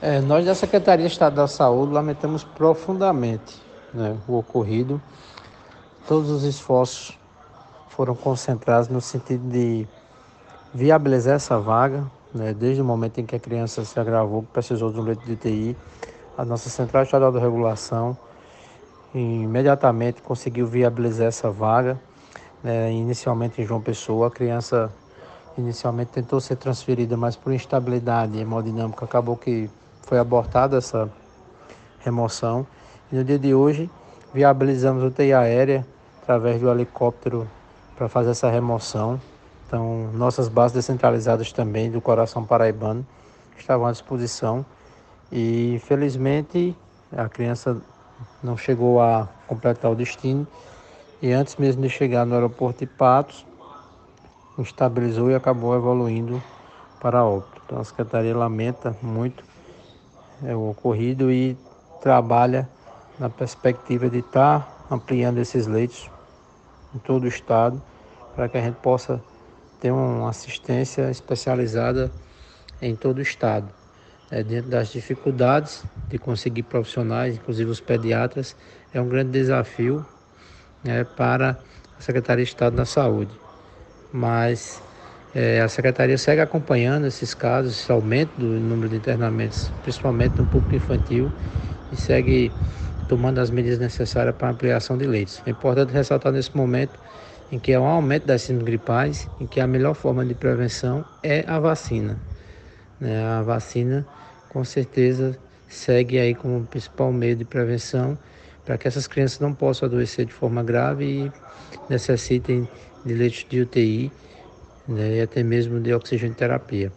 É, nós da Secretaria de Estado da Saúde lamentamos profundamente né, o ocorrido. Todos os esforços foram concentrados no sentido de viabilizar essa vaga, né, desde o momento em que a criança se agravou, precisou de um leito de UTI. A nossa Central Estadual de Regulação imediatamente conseguiu viabilizar essa vaga. Né, inicialmente em João Pessoa, a criança inicialmente tentou ser transferida, mas por instabilidade hemodinâmica acabou que foi abortada essa remoção. E no dia de hoje, viabilizamos o TI aérea através do helicóptero para fazer essa remoção. Então, nossas bases descentralizadas também do coração paraibano estavam à disposição. E infelizmente a criança não chegou a completar o destino. E antes mesmo de chegar no aeroporto de Patos, estabilizou e acabou evoluindo para óbito. Então a Secretaria lamenta muito é, o ocorrido e trabalha na perspectiva de estar tá ampliando esses leitos em todo o estado para que a gente possa ter uma assistência especializada em todo o estado. É, dentro das dificuldades de conseguir profissionais, inclusive os pediatras, é um grande desafio é, para a Secretaria de Estado da Saúde. Mas é, a Secretaria segue acompanhando esses casos, esse aumento do número de internamentos, principalmente no público infantil, e segue tomando as medidas necessárias para ampliação de leitos. É importante ressaltar nesse momento em que há um aumento das síndromes gripais, em que a melhor forma de prevenção é a vacina. Né? A vacina, com certeza, segue aí como principal meio de prevenção para que essas crianças não possam adoecer de forma grave e necessitem de leitos de UTI né, e até mesmo de oxigênio terapia.